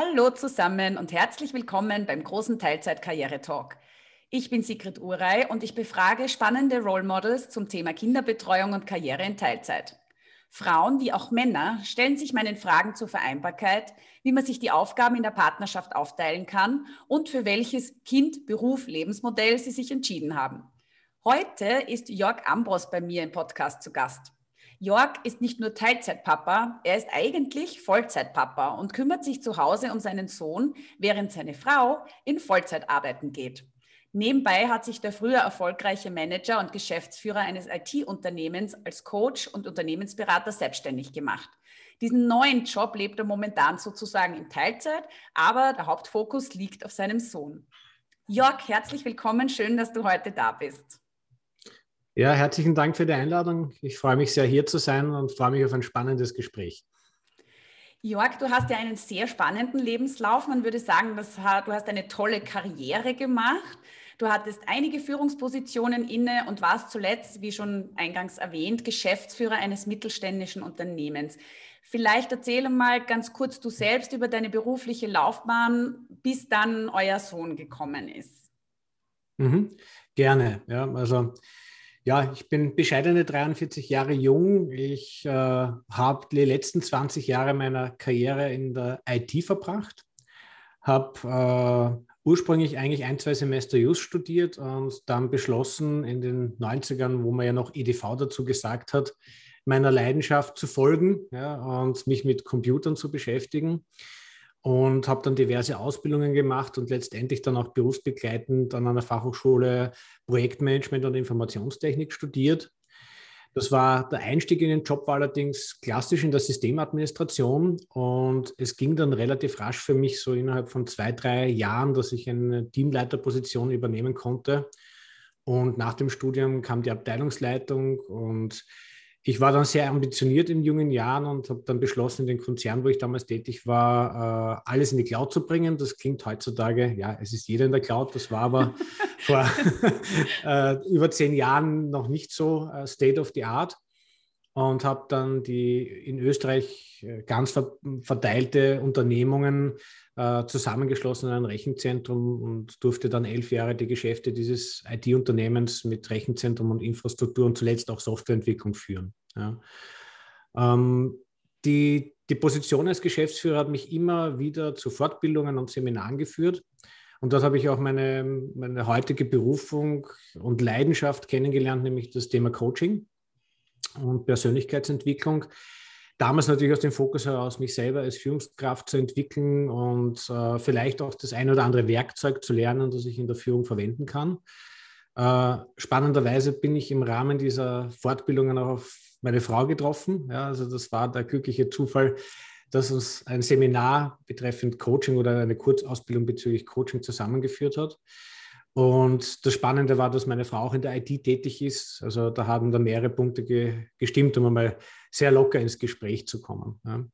Hallo zusammen und herzlich willkommen beim großen Teilzeit-Karriere-Talk. Ich bin Sigrid Urey und ich befrage spannende Role Models zum Thema Kinderbetreuung und Karriere in Teilzeit. Frauen wie auch Männer stellen sich meinen Fragen zur Vereinbarkeit, wie man sich die Aufgaben in der Partnerschaft aufteilen kann und für welches Kind, Beruf, Lebensmodell sie sich entschieden haben. Heute ist Jörg Ambros bei mir im Podcast zu Gast. Jörg ist nicht nur Teilzeitpapa, er ist eigentlich Vollzeitpapa und kümmert sich zu Hause um seinen Sohn, während seine Frau in Vollzeit arbeiten geht. Nebenbei hat sich der früher erfolgreiche Manager und Geschäftsführer eines IT-Unternehmens als Coach und Unternehmensberater selbstständig gemacht. Diesen neuen Job lebt er momentan sozusagen in Teilzeit, aber der Hauptfokus liegt auf seinem Sohn. Jörg, herzlich willkommen, schön, dass du heute da bist. Ja, herzlichen Dank für die Einladung. Ich freue mich sehr, hier zu sein und freue mich auf ein spannendes Gespräch. Jörg, du hast ja einen sehr spannenden Lebenslauf. Man würde sagen, dass, du hast eine tolle Karriere gemacht. Du hattest einige Führungspositionen inne und warst zuletzt, wie schon eingangs erwähnt, Geschäftsführer eines mittelständischen Unternehmens. Vielleicht erzähle mal ganz kurz du selbst über deine berufliche Laufbahn, bis dann euer Sohn gekommen ist. Mhm, gerne. Ja, also ja, ich bin bescheidene 43 Jahre jung. Ich äh, habe die letzten 20 Jahre meiner Karriere in der IT verbracht, habe äh, ursprünglich eigentlich ein, zwei Semester Just studiert und dann beschlossen in den 90ern, wo man ja noch EDV dazu gesagt hat, meiner Leidenschaft zu folgen ja, und mich mit Computern zu beschäftigen und habe dann diverse Ausbildungen gemacht und letztendlich dann auch berufsbegleitend an einer Fachhochschule Projektmanagement und Informationstechnik studiert. Das war der Einstieg in den Job, war allerdings klassisch in der Systemadministration und es ging dann relativ rasch für mich so innerhalb von zwei, drei Jahren, dass ich eine Teamleiterposition übernehmen konnte. Und nach dem Studium kam die Abteilungsleitung und ich war dann sehr ambitioniert in jungen Jahren und habe dann beschlossen, in den Konzern, wo ich damals tätig war, äh, alles in die Cloud zu bringen. Das klingt heutzutage, ja, es ist jeder in der Cloud. Das war aber vor äh, über zehn Jahren noch nicht so äh, State of the Art und habe dann die in Österreich äh, ganz verteilte Unternehmungen äh, zusammengeschlossen in ein Rechenzentrum und durfte dann elf Jahre die Geschäfte dieses IT-Unternehmens mit Rechenzentrum und Infrastruktur und zuletzt auch Softwareentwicklung führen. Ja. Ähm, die, die Position als Geschäftsführer hat mich immer wieder zu Fortbildungen und Seminaren geführt. Und dort habe ich auch meine, meine heutige Berufung und Leidenschaft kennengelernt, nämlich das Thema Coaching und Persönlichkeitsentwicklung. Damals natürlich aus dem Fokus heraus, mich selber als Führungskraft zu entwickeln und äh, vielleicht auch das ein oder andere Werkzeug zu lernen, das ich in der Führung verwenden kann. Äh, spannenderweise bin ich im Rahmen dieser Fortbildungen auch auf meine Frau getroffen. Ja, also das war der glückliche Zufall, dass uns ein Seminar betreffend Coaching oder eine Kurzausbildung bezüglich Coaching zusammengeführt hat. Und das Spannende war, dass meine Frau auch in der IT tätig ist. Also da haben da mehrere Punkte ge gestimmt, um einmal sehr locker ins Gespräch zu kommen. Ja.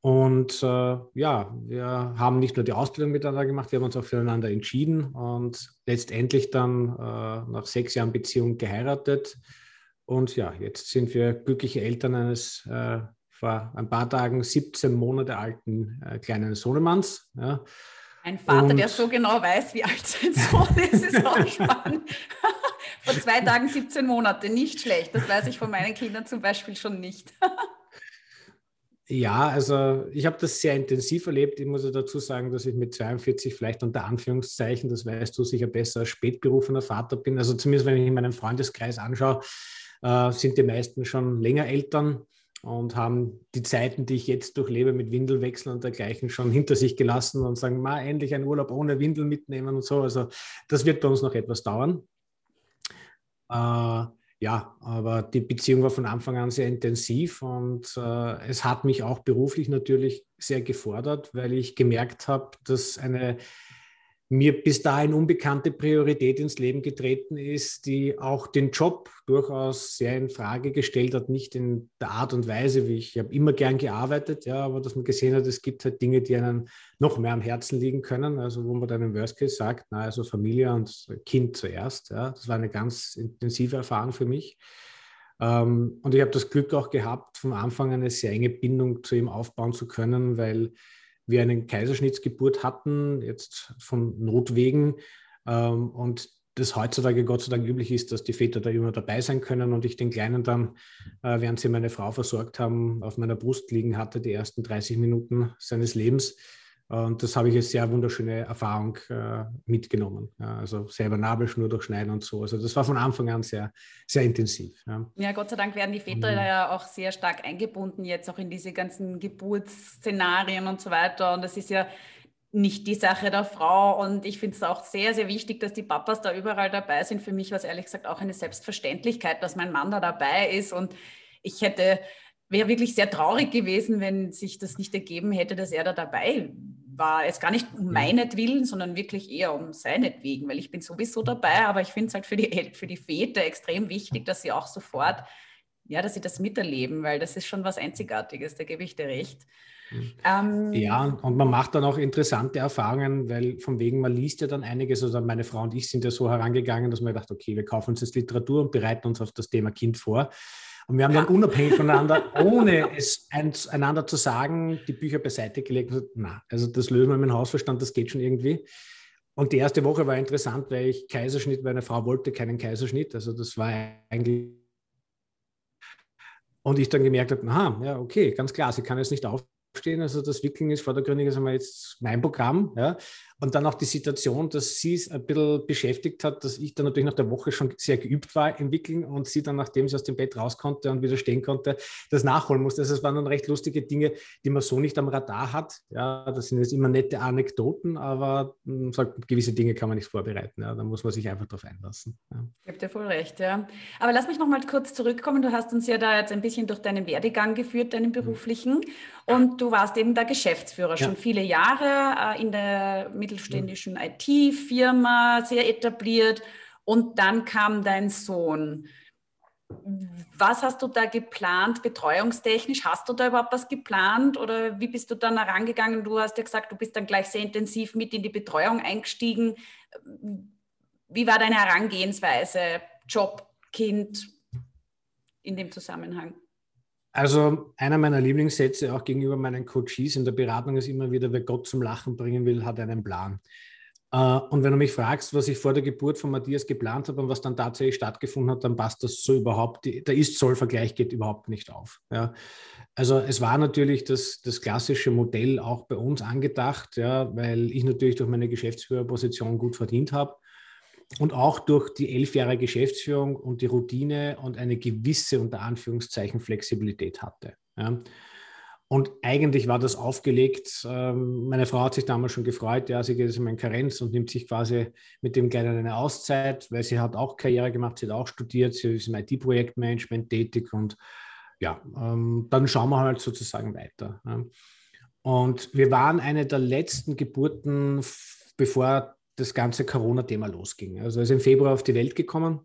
Und äh, ja, wir haben nicht nur die Ausbildung miteinander gemacht, wir haben uns auch füreinander entschieden und letztendlich dann äh, nach sechs Jahren Beziehung geheiratet. Und ja, jetzt sind wir glückliche Eltern eines äh, vor ein paar Tagen 17 Monate alten äh, kleinen Sohnemanns. Ja. Ein Vater, und, der so genau weiß, wie alt sein Sohn ist, ist auch spannend. Vor zwei Tagen 17 Monate, nicht schlecht. Das weiß ich von meinen Kindern zum Beispiel schon nicht. ja, also ich habe das sehr intensiv erlebt. Ich muss dazu sagen, dass ich mit 42 vielleicht unter Anführungszeichen, das weißt du sicher besser, als spätberufener Vater bin. Also zumindest wenn ich meinen Freundeskreis anschaue, äh, sind die meisten schon länger Eltern und haben die Zeiten, die ich jetzt durchlebe mit Windelwechseln und dergleichen schon hinter sich gelassen und sagen, ma, endlich einen Urlaub ohne Windel mitnehmen und so. Also das wird bei uns noch etwas dauern. Äh, ja, aber die Beziehung war von Anfang an sehr intensiv und äh, es hat mich auch beruflich natürlich sehr gefordert, weil ich gemerkt habe, dass eine mir bis dahin unbekannte Priorität ins Leben getreten ist, die auch den Job durchaus sehr in Frage gestellt hat, nicht in der Art und Weise, wie ich, ich habe immer gern gearbeitet, ja, aber dass man gesehen hat, es gibt halt Dinge, die einem noch mehr am Herzen liegen können, also wo man dann im Worst Case sagt, na, also Familie und Kind zuerst, ja, das war eine ganz intensive Erfahrung für mich. Ähm, und ich habe das Glück auch gehabt, vom Anfang eine sehr enge Bindung zu ihm aufbauen zu können, weil wir eine Kaiserschnittsgeburt hatten, jetzt von Notwegen. Ähm, und das heutzutage Gott sei Dank üblich ist, dass die Väter da immer dabei sein können und ich den Kleinen dann, äh, während sie meine Frau versorgt haben, auf meiner Brust liegen hatte, die ersten 30 Minuten seines Lebens. Und das habe ich als sehr wunderschöne Erfahrung äh, mitgenommen. Ja, also selber Nabelschnur durchschneiden und so. Also das war von Anfang an sehr, sehr intensiv. Ja, ja Gott sei Dank werden die Väter mhm. ja auch sehr stark eingebunden jetzt auch in diese ganzen Geburtsszenarien und so weiter. Und das ist ja nicht die Sache der Frau. Und ich finde es auch sehr, sehr wichtig, dass die Papas da überall dabei sind. Für mich war es ehrlich gesagt auch eine Selbstverständlichkeit, dass mein Mann da dabei ist. Und ich hätte, wäre wirklich sehr traurig gewesen, wenn sich das nicht ergeben hätte, dass er da dabei war. Es gar nicht um mhm. meinetwillen, sondern wirklich eher um seinetwegen, weil ich bin sowieso dabei. Aber ich finde es halt für die, für die Väter extrem wichtig, dass sie auch sofort, ja, dass sie das miterleben, weil das ist schon was Einzigartiges, da gebe ich dir recht. Ähm, ja, und man macht dann auch interessante Erfahrungen, weil von wegen, man liest ja dann einiges, also meine Frau und ich sind ja so herangegangen, dass man gedacht, okay, wir kaufen uns jetzt Literatur und bereiten uns auf das Thema Kind vor. Und wir haben dann unabhängig voneinander, ohne es einander zu sagen, die Bücher beiseite gelegt und gesagt, na, also das lösen wir mit dem Hausverstand, das geht schon irgendwie. Und die erste Woche war interessant, weil ich Kaiserschnitt, weil eine Frau wollte keinen Kaiserschnitt. Also das war eigentlich. Und ich dann gemerkt habe, aha, ja, okay, ganz klar, sie kann jetzt nicht auf stehen. Also das Wickeln ist vordergründig ist einmal jetzt mein Programm. Ja. Und dann auch die Situation, dass sie es ein bisschen beschäftigt hat, dass ich dann natürlich nach der Woche schon sehr geübt war im Wickeln und sie dann, nachdem sie aus dem Bett raus konnte und wieder stehen konnte, das nachholen musste. Also es waren dann recht lustige Dinge, die man so nicht am Radar hat. Ja, das sind jetzt immer nette Anekdoten, aber hm, sagt, gewisse Dinge kann man nicht vorbereiten. Ja. Da muss man sich einfach darauf einlassen. Ja. Ich habe dir voll recht, ja. Aber lass mich noch mal kurz zurückkommen. Du hast uns ja da jetzt ein bisschen durch deinen Werdegang geführt, deinen beruflichen. Und du warst eben der Geschäftsführer schon viele Jahre äh, in der Mittel mittelständischen IT-Firma, sehr etabliert. Und dann kam dein Sohn. Was hast du da geplant, betreuungstechnisch? Hast du da überhaupt was geplant oder wie bist du dann herangegangen? Du hast ja gesagt, du bist dann gleich sehr intensiv mit in die Betreuung eingestiegen. Wie war deine Herangehensweise, Job, Kind in dem Zusammenhang? Also einer meiner Lieblingssätze auch gegenüber meinen Coaches in der Beratung ist immer wieder, wer Gott zum Lachen bringen will, hat einen Plan. Äh, und wenn du mich fragst, was ich vor der Geburt von Matthias geplant habe und was dann tatsächlich stattgefunden hat, dann passt das so überhaupt, der Ist-Soll-Vergleich geht überhaupt nicht auf. Ja. Also es war natürlich das, das klassische Modell auch bei uns angedacht, ja, weil ich natürlich durch meine Geschäftsführerposition gut verdient habe und auch durch die elf Jahre Geschäftsführung und die Routine und eine gewisse, unter Anführungszeichen, Flexibilität hatte. Ja. Und eigentlich war das aufgelegt. Ähm, meine Frau hat sich damals schon gefreut, ja, sie geht jetzt in Karenz und nimmt sich quasi mit dem Kleinen eine Auszeit, weil sie hat auch Karriere gemacht, sie hat auch studiert, sie ist im IT-Projektmanagement tätig und ja, ähm, dann schauen wir halt sozusagen weiter. Und wir waren eine der letzten Geburten, bevor das ganze Corona-Thema losging. Also er ist im Februar auf die Welt gekommen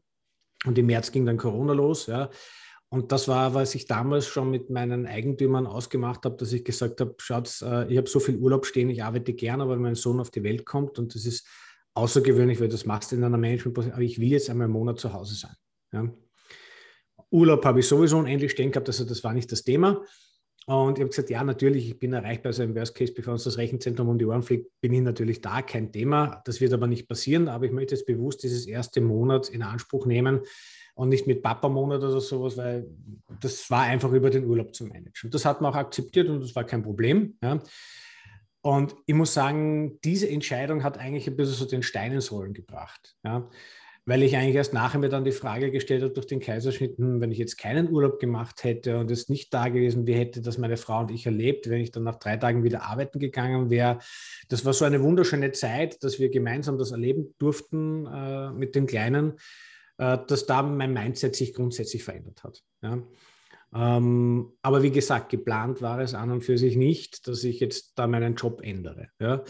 und im März ging dann Corona los. Ja. Und das war, was ich damals schon mit meinen Eigentümern ausgemacht habe, dass ich gesagt habe, schaut, äh, ich habe so viel Urlaub stehen, ich arbeite gern, aber wenn mein Sohn auf die Welt kommt und das ist außergewöhnlich, weil das machst du in einer Management, aber ich will jetzt einmal einen Monat zu Hause sein. Ja. Urlaub habe ich sowieso unendlich stehen gehabt, also das war nicht das Thema. Und ich habe gesagt, ja, natürlich, ich bin erreichbar. Also im Worst Case, bevor uns das Rechenzentrum um die Ohren fliegt, bin ich natürlich da, kein Thema. Das wird aber nicht passieren. Aber ich möchte jetzt bewusst dieses erste Monat in Anspruch nehmen und nicht mit Papa-Monat oder sowas, weil das war einfach über den Urlaub zu managen. Das hat man auch akzeptiert und das war kein Problem. Ja. Und ich muss sagen, diese Entscheidung hat eigentlich ein bisschen so den Stein ins Rollen gebracht. Ja weil ich eigentlich erst nachher mir dann die Frage gestellt habe durch den Kaiserschnitt, hm, wenn ich jetzt keinen Urlaub gemacht hätte und es nicht da gewesen, wie hätte das meine Frau und ich erlebt, wenn ich dann nach drei Tagen wieder arbeiten gegangen wäre. Das war so eine wunderschöne Zeit, dass wir gemeinsam das erleben durften äh, mit dem Kleinen, äh, dass da mein Mindset sich grundsätzlich verändert hat. Ja. Ähm, aber wie gesagt, geplant war es an und für sich nicht, dass ich jetzt da meinen Job ändere. Ja.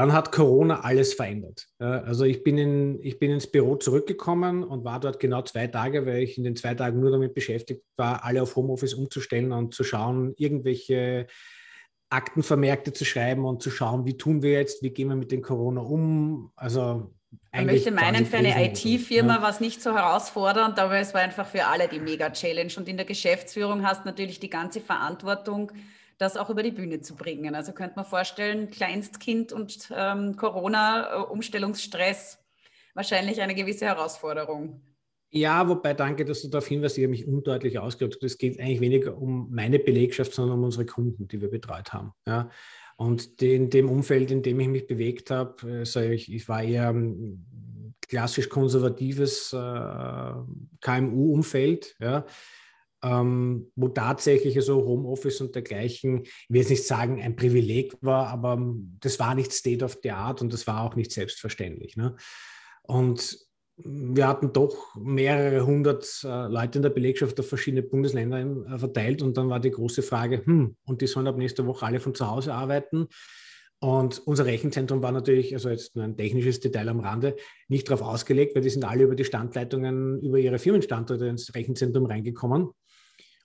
Dann hat Corona alles verändert. Also ich bin, in, ich bin ins Büro zurückgekommen und war dort genau zwei Tage, weil ich in den zwei Tagen nur damit beschäftigt war, alle auf Homeoffice umzustellen und zu schauen, irgendwelche Aktenvermerkte zu schreiben und zu schauen, wie tun wir jetzt, wie gehen wir mit den Corona um. Also man möchte meinen, für eine IT-Firma ja. war es nicht so herausfordernd, aber es war einfach für alle die Mega-Challenge. Und in der Geschäftsführung hast du natürlich die ganze Verantwortung das auch über die Bühne zu bringen. Also könnte man vorstellen, Kleinstkind und ähm, Corona-Umstellungsstress wahrscheinlich eine gewisse Herausforderung. Ja, wobei danke, dass du darauf hinweist, ich habe mich undeutlich ausgedrückt. Es geht eigentlich weniger um meine Belegschaft, sondern um unsere Kunden, die wir betreut haben. Ja. Und in dem Umfeld, in dem ich mich bewegt habe, also ich, ich war eher klassisch konservatives äh, KMU-Umfeld, ja, ähm, wo tatsächlich so Homeoffice und dergleichen, ich will jetzt nicht sagen, ein Privileg war, aber das war nicht State of the Art und das war auch nicht selbstverständlich. Ne? Und wir hatten doch mehrere hundert äh, Leute in der Belegschaft auf verschiedene Bundesländer äh, verteilt und dann war die große Frage, hm, und die sollen ab nächster Woche alle von zu Hause arbeiten. Und unser Rechenzentrum war natürlich, also jetzt nur ein technisches Detail am Rande, nicht darauf ausgelegt, weil die sind alle über die Standleitungen, über ihre Firmenstandorte ins Rechenzentrum reingekommen.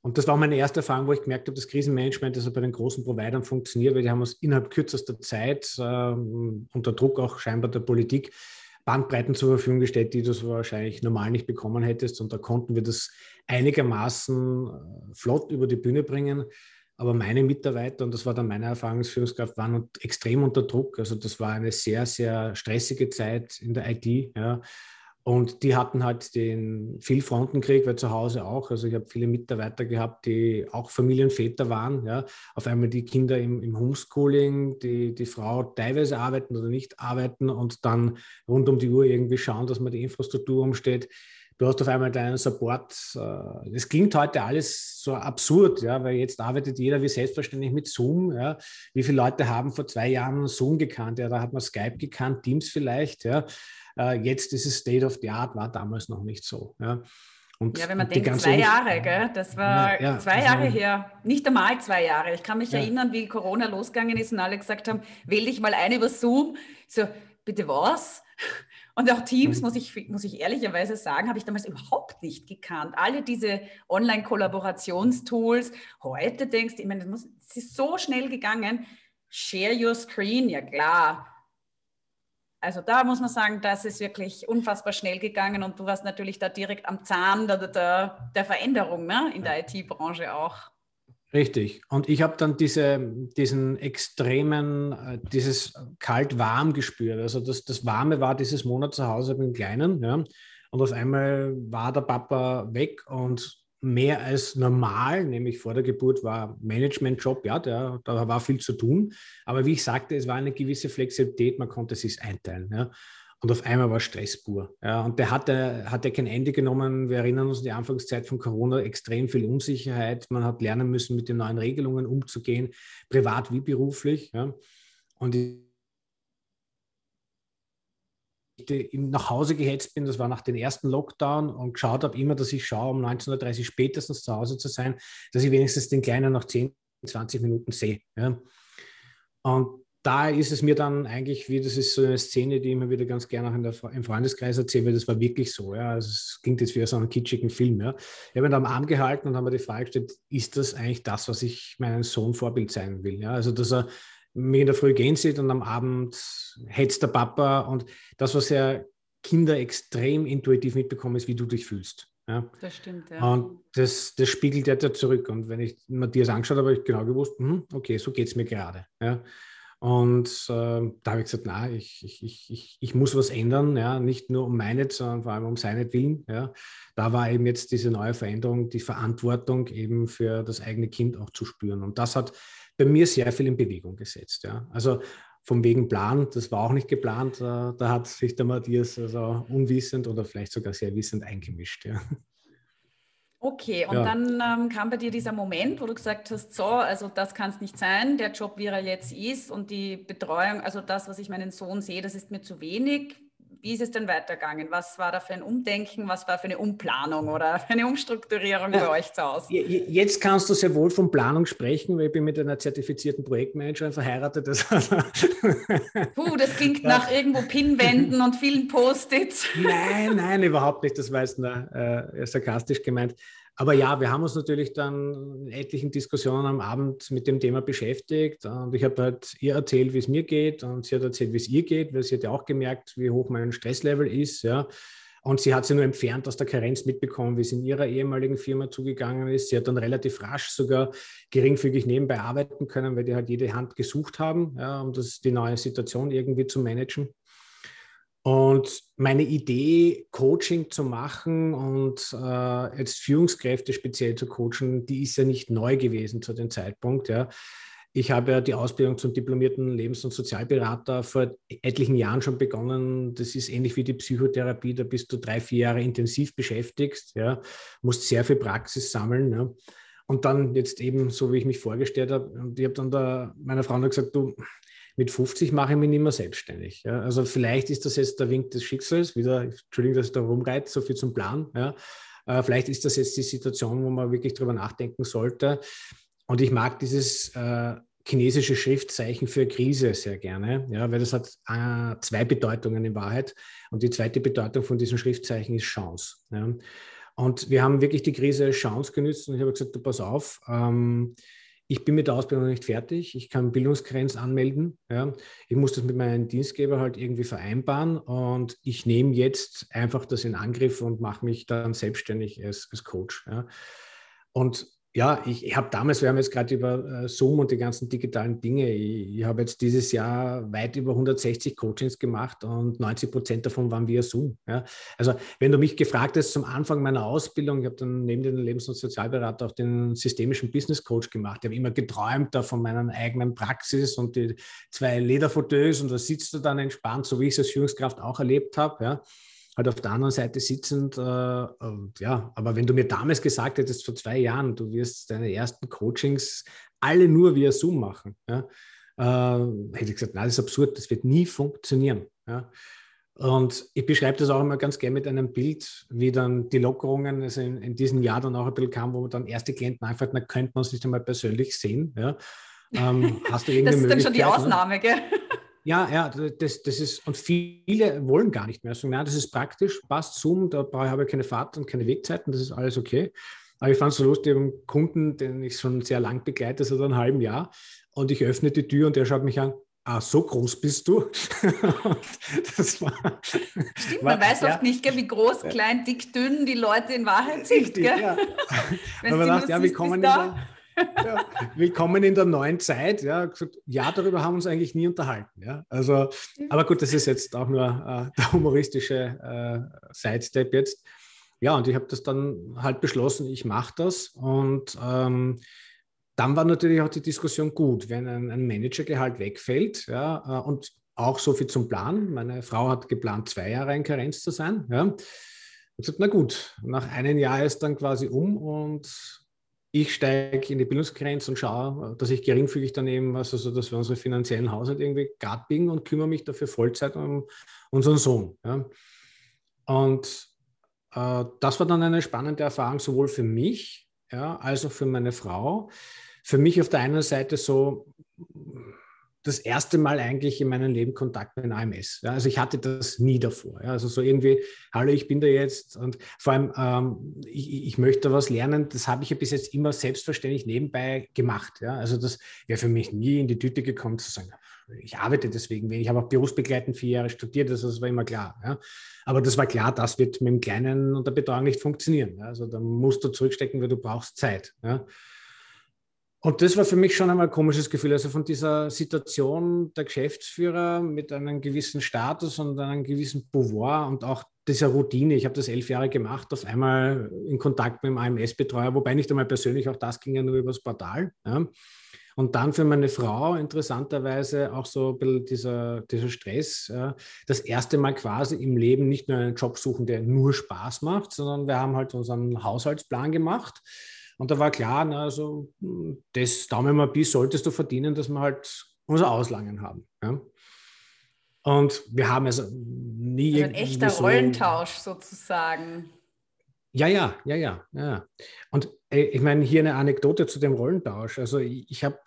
Und das war meine erste Erfahrung, wo ich gemerkt habe, das Krisenmanagement, das bei den großen Providern funktioniert, weil die haben uns innerhalb kürzester Zeit äh, unter Druck auch scheinbar der Politik Bandbreiten zur Verfügung gestellt, die du so wahrscheinlich normal nicht bekommen hättest. Und da konnten wir das einigermaßen äh, flott über die Bühne bringen. Aber meine Mitarbeiter, und das war dann meine Erfahrungsführungskraft, waren extrem unter Druck. Also das war eine sehr, sehr stressige Zeit in der IT. Ja. Und die hatten halt den viel Frontenkrieg, weil zu Hause auch. Also ich habe viele Mitarbeiter gehabt, die auch Familienväter waren. Ja. Auf einmal die Kinder im, im Homeschooling, die, die Frau teilweise arbeiten oder nicht arbeiten und dann rund um die Uhr irgendwie schauen, dass man die Infrastruktur umsteht. Du hast auf einmal deinen Support. Äh, es klingt heute alles so absurd, ja, weil jetzt arbeitet jeder wie selbstverständlich mit Zoom. Ja. Wie viele Leute haben vor zwei Jahren Zoom gekannt? Ja, da hat man Skype gekannt, Teams vielleicht. Ja. Äh, jetzt ist es State of the Art, war damals noch nicht so. Ja. Und ja, wenn man denkt, zwei Jahre, gell? das war ja, zwei also, Jahre her, nicht einmal zwei Jahre. Ich kann mich ja. erinnern, wie Corona losgegangen ist und alle gesagt haben, wähl dich mal ein über Zoom. So, bitte was? Und auch Teams, mhm. muss ich, muss ich ehrlicherweise sagen, habe ich damals überhaupt nicht gekannt. Alle diese Online-Kollaborationstools. Heute denkst du, ich meine, es ist so schnell gegangen. Share your screen, ja klar also da muss man sagen, das ist wirklich unfassbar schnell gegangen und du warst natürlich da direkt am Zahn der, der, der Veränderung ne? in der IT-Branche auch. Richtig. Und ich habe dann diese, diesen extremen, äh, dieses kalt-warm gespürt. Also das, das Warme war dieses Monat zu Hause beim Kleinen. Ja? Und auf einmal war der Papa weg und mehr als normal, nämlich vor der Geburt war Managementjob, ja, der, da war viel zu tun. Aber wie ich sagte, es war eine gewisse Flexibilität, man konnte es sich einteilen. Ja. Und auf einmal war Stress pur. Ja, und der hatte, hatte kein Ende genommen. Wir erinnern uns an die Anfangszeit von Corona, extrem viel Unsicherheit. Man hat lernen müssen, mit den neuen Regelungen umzugehen, privat wie beruflich. Ja. Und nach Hause gehetzt bin, das war nach dem ersten Lockdown und geschaut habe immer, dass ich schaue, um 19.30 Uhr spätestens zu Hause zu sein, dass ich wenigstens den Kleinen nach 10, 20 Minuten sehe. Ja. Und da ist es mir dann eigentlich wie, das ist so eine Szene, die ich immer wieder ganz gerne auch in der, im Freundeskreis erzähle, weil das war wirklich so. Ja. Also es klingt jetzt wie so einen kitschigen Film. Ja. Ich habe ihn am Arm gehalten und habe mir die Frage gestellt, ist das eigentlich das, was ich meinem Sohn Vorbild sein will? Ja. Also, dass er mich in der Früh gehen sieht und am Abend hetzt der Papa. Und das, was ja Kinder extrem intuitiv mitbekommen, ist, wie du dich fühlst. Ja. Das stimmt, ja. Und das, das spiegelt er ja zurück. Und wenn ich Matthias angeschaut habe, habe ich genau gewusst, hm, okay, so geht es mir gerade. Ja. Und äh, da habe ich gesagt, na, ich, ich, ich, ich muss was ändern, ja, nicht nur um meine, sondern vor allem um seine Willen. Ja. Da war eben jetzt diese neue Veränderung, die Verantwortung eben für das eigene Kind auch zu spüren. Und das hat bei mir sehr viel in Bewegung gesetzt. Ja. Also vom wegen Plan, das war auch nicht geplant. Äh, da hat sich der Matthias also unwissend oder vielleicht sogar sehr wissend eingemischt. Ja. Okay, und ja. dann ähm, kam bei dir dieser Moment, wo du gesagt hast, so, also das kann es nicht sein, der Job, wie er jetzt ist und die Betreuung, also das, was ich meinen Sohn sehe, das ist mir zu wenig. Wie ist es denn weitergegangen? Was war da für ein Umdenken? Was war für eine Umplanung oder eine Umstrukturierung ja, bei euch zu Hause? Jetzt kannst du sehr wohl von Planung sprechen, weil ich bin mit einer zertifizierten Projektmanagerin verheiratet. Das Puh, das klingt ja. nach irgendwo Pinwänden und vielen Post-its. Nein, nein, überhaupt nicht. Das war jetzt nur, äh, sarkastisch gemeint. Aber ja, wir haben uns natürlich dann in etlichen Diskussionen am Abend mit dem Thema beschäftigt und ich habe halt ihr erzählt, wie es mir geht und sie hat erzählt, wie es ihr geht, weil sie hat ja auch gemerkt, wie hoch mein Stresslevel ist, ja. Und sie hat sie nur entfernt aus der Karenz mitbekommen, wie es in ihrer ehemaligen Firma zugegangen ist. Sie hat dann relativ rasch sogar geringfügig nebenbei arbeiten können, weil die halt jede Hand gesucht haben, ja, um das, die neue Situation irgendwie zu managen. Und meine Idee, Coaching zu machen und äh, jetzt Führungskräfte speziell zu coachen, die ist ja nicht neu gewesen zu dem Zeitpunkt. Ja. Ich habe ja die Ausbildung zum diplomierten Lebens- und Sozialberater vor etlichen Jahren schon begonnen. Das ist ähnlich wie die Psychotherapie, da bist du drei, vier Jahre intensiv beschäftigt, ja, musst sehr viel Praxis sammeln. Ja. Und dann jetzt eben, so wie ich mich vorgestellt habe, und ich habe dann da meiner Frau noch gesagt, du, mit 50 mache ich mich nicht mehr selbstständig. Ja. Also vielleicht ist das jetzt der Wink des Schicksals, wieder, Entschuldigung, dass ich da rumreite, so viel zum Plan. Ja. Äh, vielleicht ist das jetzt die Situation, wo man wirklich drüber nachdenken sollte. Und ich mag dieses äh, chinesische Schriftzeichen für Krise sehr gerne, ja, weil das hat äh, zwei Bedeutungen in Wahrheit. Und die zweite Bedeutung von diesem Schriftzeichen ist Chance. Ja. Und wir haben wirklich die Krise als Chance genützt und ich habe gesagt, du pass auf, ähm, ich bin mit der Ausbildung noch nicht fertig, ich kann Bildungsgrenz anmelden. Ja. Ich muss das mit meinem Dienstgeber halt irgendwie vereinbaren und ich nehme jetzt einfach das in Angriff und mache mich dann selbstständig als, als Coach. Ja. Und ja, ich, ich habe damals, wir haben jetzt gerade über äh, Zoom und die ganzen digitalen Dinge, ich, ich habe jetzt dieses Jahr weit über 160 Coachings gemacht und 90 Prozent davon waren via Zoom. Ja. Also wenn du mich gefragt hast zum Anfang meiner Ausbildung, ich habe dann neben dem Lebens- und Sozialberater auch den systemischen Business Coach gemacht. Ich habe immer geträumt da von meiner eigenen Praxis und die zwei Lederfauteuils und da sitzt du dann entspannt, so wie ich es als Führungskraft auch erlebt habe. Ja halt auf der anderen Seite sitzend. Äh, ja, aber wenn du mir damals gesagt hättest, vor zwei Jahren, du wirst deine ersten Coachings alle nur via Zoom machen, ja, äh, hätte ich gesagt, nein, das ist absurd, das wird nie funktionieren. Ja. Und ich beschreibe das auch immer ganz gerne mit einem Bild, wie dann die Lockerungen also in, in diesem Jahr dann auch ein bisschen kam, wo dann erste Klienten einfach, na, könnte man uns nicht einmal persönlich sehen. Ja. Ähm, hast du irgendeine das ist dann schon die ne? Ausnahme, ne? gell? Ja, ja, das, das ist, und viele wollen gar nicht mehr sagen, nein, das ist praktisch, passt Zoom, da habe ich keine Fahrt und keine Wegzeiten, das ist alles okay. Aber ich fand es so lustig, einen Kunden, den ich schon sehr lang begleite, seit einem halben Jahr, und ich öffne die Tür und der schaut mich an, ah, so groß bist du. das war, Stimmt, war, man weiß ja, oft nicht, gell, wie groß, klein, dick, dünn die Leute in Wahrheit sind. Richtig? Ja. Wenn man dachte, ja, wie kommen da? Ja, willkommen in der neuen Zeit. Ja, gesagt, ja, darüber haben wir uns eigentlich nie unterhalten. Ja, also, aber gut, das ist jetzt auch nur äh, der humoristische äh, Sidestep jetzt. Ja, und ich habe das dann halt beschlossen, ich mache das. Und ähm, dann war natürlich auch die Diskussion gut, wenn ein, ein Managergehalt wegfällt. Ja, äh, und auch so viel zum Plan. Meine Frau hat geplant, zwei Jahre in Karenz zu sein. Ja. Ich gesagt, na gut, nach einem Jahr ist dann quasi um und ich steige in die Bildungsgrenze und schaue, dass ich geringfügig daneben was, also dass wir unsere finanziellen Haushalt irgendwie gart biegen und kümmere mich dafür Vollzeit um unseren Sohn. Ja. Und äh, das war dann eine spannende Erfahrung, sowohl für mich ja, als auch für meine Frau. Für mich auf der einen Seite so, das erste Mal eigentlich in meinem Leben Kontakt mit AMS. Ja, also ich hatte das nie davor. Ja, also so irgendwie, hallo, ich bin da jetzt und vor allem, ähm, ich, ich, möchte was lernen. Das habe ich ja bis jetzt immer selbstverständlich nebenbei gemacht. Ja, also das wäre für mich nie in die Tüte gekommen zu sagen, ich arbeite deswegen wenig. Ich habe auch berufsbegleitend vier Jahre studiert, also das war immer klar. Ja. Aber das war klar, das wird mit dem Kleinen und der Betreuung nicht funktionieren. Ja. Also da musst du zurückstecken, weil du brauchst Zeit. Ja. Und das war für mich schon einmal ein komisches Gefühl. Also von dieser Situation der Geschäftsführer mit einem gewissen Status und einem gewissen Pouvoir und auch dieser Routine. Ich habe das elf Jahre gemacht, auf einmal in Kontakt mit dem AMS-Betreuer, wobei nicht einmal persönlich, auch das ging ja nur übers Portal. Ja. Und dann für meine Frau interessanterweise auch so ein bisschen dieser, dieser Stress. Das erste Mal quasi im Leben nicht nur einen Job suchen, der nur Spaß macht, sondern wir haben halt unseren Haushaltsplan gemacht und da war klar, na, also das Daumen mal bis solltest du verdienen, dass wir halt unser Auslangen haben. Ja? Und wir haben also nie. Also ein echter so, Rollentausch sozusagen. Ja, ja, ja, ja, ja. Und äh, ich meine, hier eine Anekdote zu dem Rollentausch. Also ich, ich habe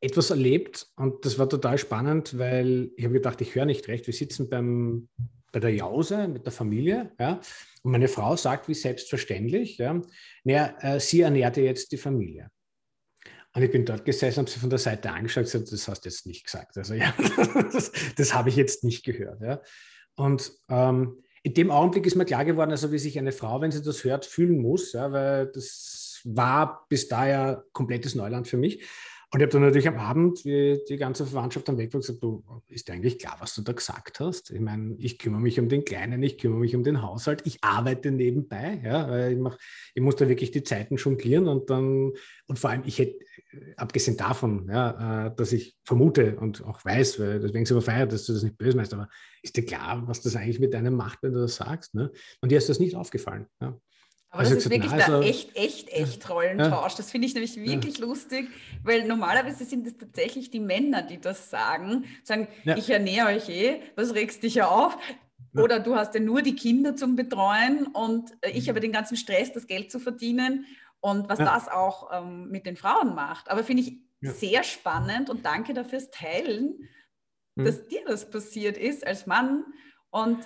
etwas erlebt und das war total spannend, weil ich habe gedacht, ich höre nicht recht. Wir sitzen beim, bei der Jause mit der Familie, ja, und meine Frau sagt wie selbstverständlich, ja, naja, äh, sie ernährte jetzt die Familie. Und ich bin dort gesessen, habe sie von der Seite angeschaut und gesagt, das hast du jetzt nicht gesagt. Also ja, das, das habe ich jetzt nicht gehört. Ja. Und ähm, in dem Augenblick ist mir klar geworden, also wie sich eine Frau, wenn sie das hört, fühlen muss, ja, weil das war bis daher komplettes Neuland für mich. Und ich habe dann natürlich am Abend, wie die ganze Verwandtschaft dann weg gesagt, du, ist dir eigentlich klar, was du da gesagt hast? Ich meine, ich kümmere mich um den Kleinen, ich kümmere mich um den Haushalt, ich arbeite nebenbei, ja, ich, mach, ich muss da wirklich die Zeiten jonglieren und dann, und vor allem, ich hätte, abgesehen davon, ja, äh, dass ich vermute und auch weiß, weil deswegen sind wir feiert, dass du das nicht böse meinst, aber ist dir klar, was das eigentlich mit einem macht, wenn du das sagst? Ne? Und dir ist das nicht aufgefallen. Ja? Aber also das ist wirklich also, der echt, echt, echt Rollentausch. Ja. Das finde ich nämlich wirklich ja. lustig, weil normalerweise sind es tatsächlich die Männer, die das sagen. Sagen, ja. ich ernähre euch eh, was regst dich ja auf? Oder du hast ja nur die Kinder zum Betreuen und äh, ich mhm. habe den ganzen Stress, das Geld zu verdienen und was das auch ähm, mit den Frauen macht. Aber finde ich sehr spannend und danke dafür fürs Teilen, mhm. dass dir das passiert ist als Mann. Und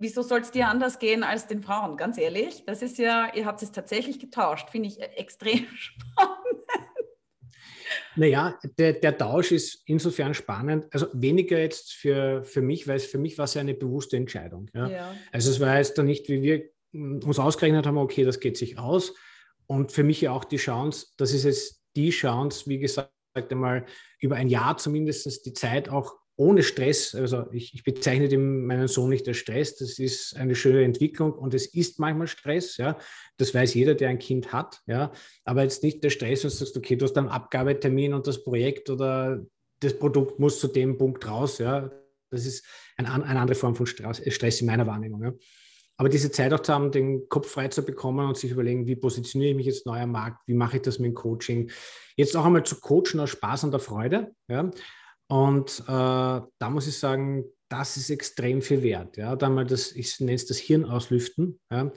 wieso soll es dir anders gehen als den Frauen? Ganz ehrlich, das ist ja, ihr habt es tatsächlich getauscht, finde ich äh, extrem spannend. Naja, der, der Tausch ist insofern spannend, also weniger jetzt für, für mich, weil es für mich war es ja eine bewusste Entscheidung. Ja? ja. Also es war jetzt dann nicht, wie wir uns ausgerechnet haben, okay, das geht sich aus. Und für mich ja auch die Chance, das ist jetzt die Chance, wie gesagt, einmal über ein Jahr zumindest die Zeit auch ohne Stress, also ich, ich bezeichne den, meinen Sohn nicht als Stress, das ist eine schöne Entwicklung und es ist manchmal Stress, ja, das weiß jeder, der ein Kind hat, ja, aber jetzt nicht der Stress, du sagst, okay, du hast einen Abgabetermin und das Projekt oder das Produkt muss zu dem Punkt raus, ja, das ist ein, eine andere Form von Stress in meiner Wahrnehmung, ja. Aber diese Zeit auch zu haben, den Kopf frei zu bekommen und sich überlegen, wie positioniere ich mich jetzt neu am Markt, wie mache ich das mit dem Coaching, jetzt auch einmal zu coachen aus Spaß und der Freude, ja, und äh, da muss ich sagen, das ist extrem viel wert. Ja? Da mal das, ich nenne es das Hirn auslüften ja?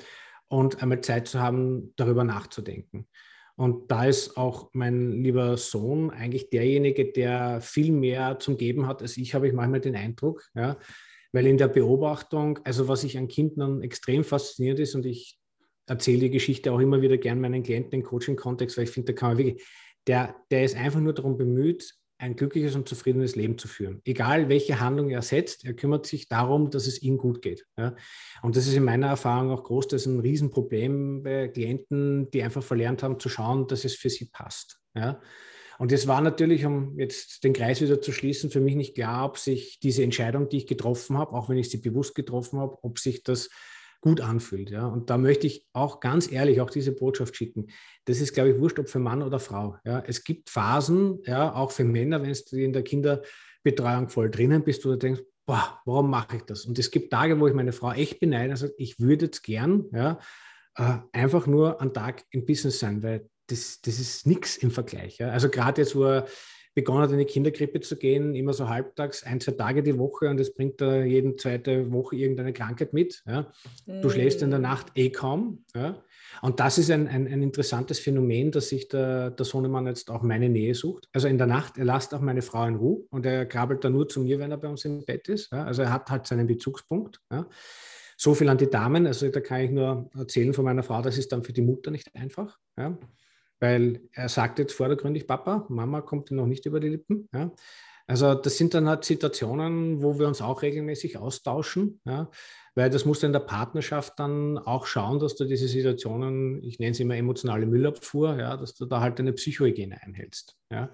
und einmal Zeit zu haben, darüber nachzudenken. Und da ist auch mein lieber Sohn eigentlich derjenige, der viel mehr zum Geben hat als ich, habe ich manchmal den Eindruck. Ja? Weil in der Beobachtung, also was ich an Kindern extrem fasziniert ist und ich erzähle die Geschichte auch immer wieder gern meinen Klienten im Coaching-Kontext, weil ich finde, da kann man wirklich, der, der ist einfach nur darum bemüht, ein glückliches und zufriedenes Leben zu führen. Egal welche Handlung er setzt, er kümmert sich darum, dass es ihm gut geht. Ja? Und das ist in meiner Erfahrung auch groß, das ist ein Riesenproblem bei Klienten, die einfach verlernt haben zu schauen, dass es für sie passt. Ja? Und es war natürlich, um jetzt den Kreis wieder zu schließen, für mich nicht klar, ob sich diese Entscheidung, die ich getroffen habe, auch wenn ich sie bewusst getroffen habe, ob sich das gut anfühlt. Ja? Und da möchte ich auch ganz ehrlich auch diese Botschaft schicken. Das ist, glaube ich, wurscht, ob für Mann oder Frau. Ja? Es gibt Phasen, ja, auch für Männer, wenn du in der Kinderbetreuung voll drinnen bist, wo du denkst, boah, warum mache ich das? Und es gibt Tage, wo ich meine Frau echt beneide und sage, ich würde jetzt gern ja, äh, einfach nur einen Tag im Business sein, weil das, das ist nichts im Vergleich. Ja? Also gerade jetzt, wo er begonnen hat, in die Kinderkrippe zu gehen, immer so halbtags, ein, zwei Tage die Woche und es bringt da jeden zweite Woche irgendeine Krankheit mit. Ja. Du schläfst in der mm. Nacht eh kaum. Ja. Und das ist ein, ein, ein, interessantes Phänomen, dass sich der, der Sohnemann jetzt auch meine Nähe sucht. Also in der Nacht, er lasst auch meine Frau in Ruhe und er krabbelt dann nur zu mir, wenn er bei uns im Bett ist. Ja. Also er hat halt seinen Bezugspunkt. Ja. So viel an die Damen. Also da kann ich nur erzählen von meiner Frau, das ist dann für die Mutter nicht einfach. Ja weil er sagt jetzt vordergründig Papa, Mama kommt ihm noch nicht über die Lippen. Ja. Also das sind dann halt Situationen, wo wir uns auch regelmäßig austauschen, ja, weil das muss in der Partnerschaft dann auch schauen, dass du diese Situationen, ich nenne sie immer emotionale Müllabfuhr, ja, dass du da halt eine Psychohygiene einhältst, ja,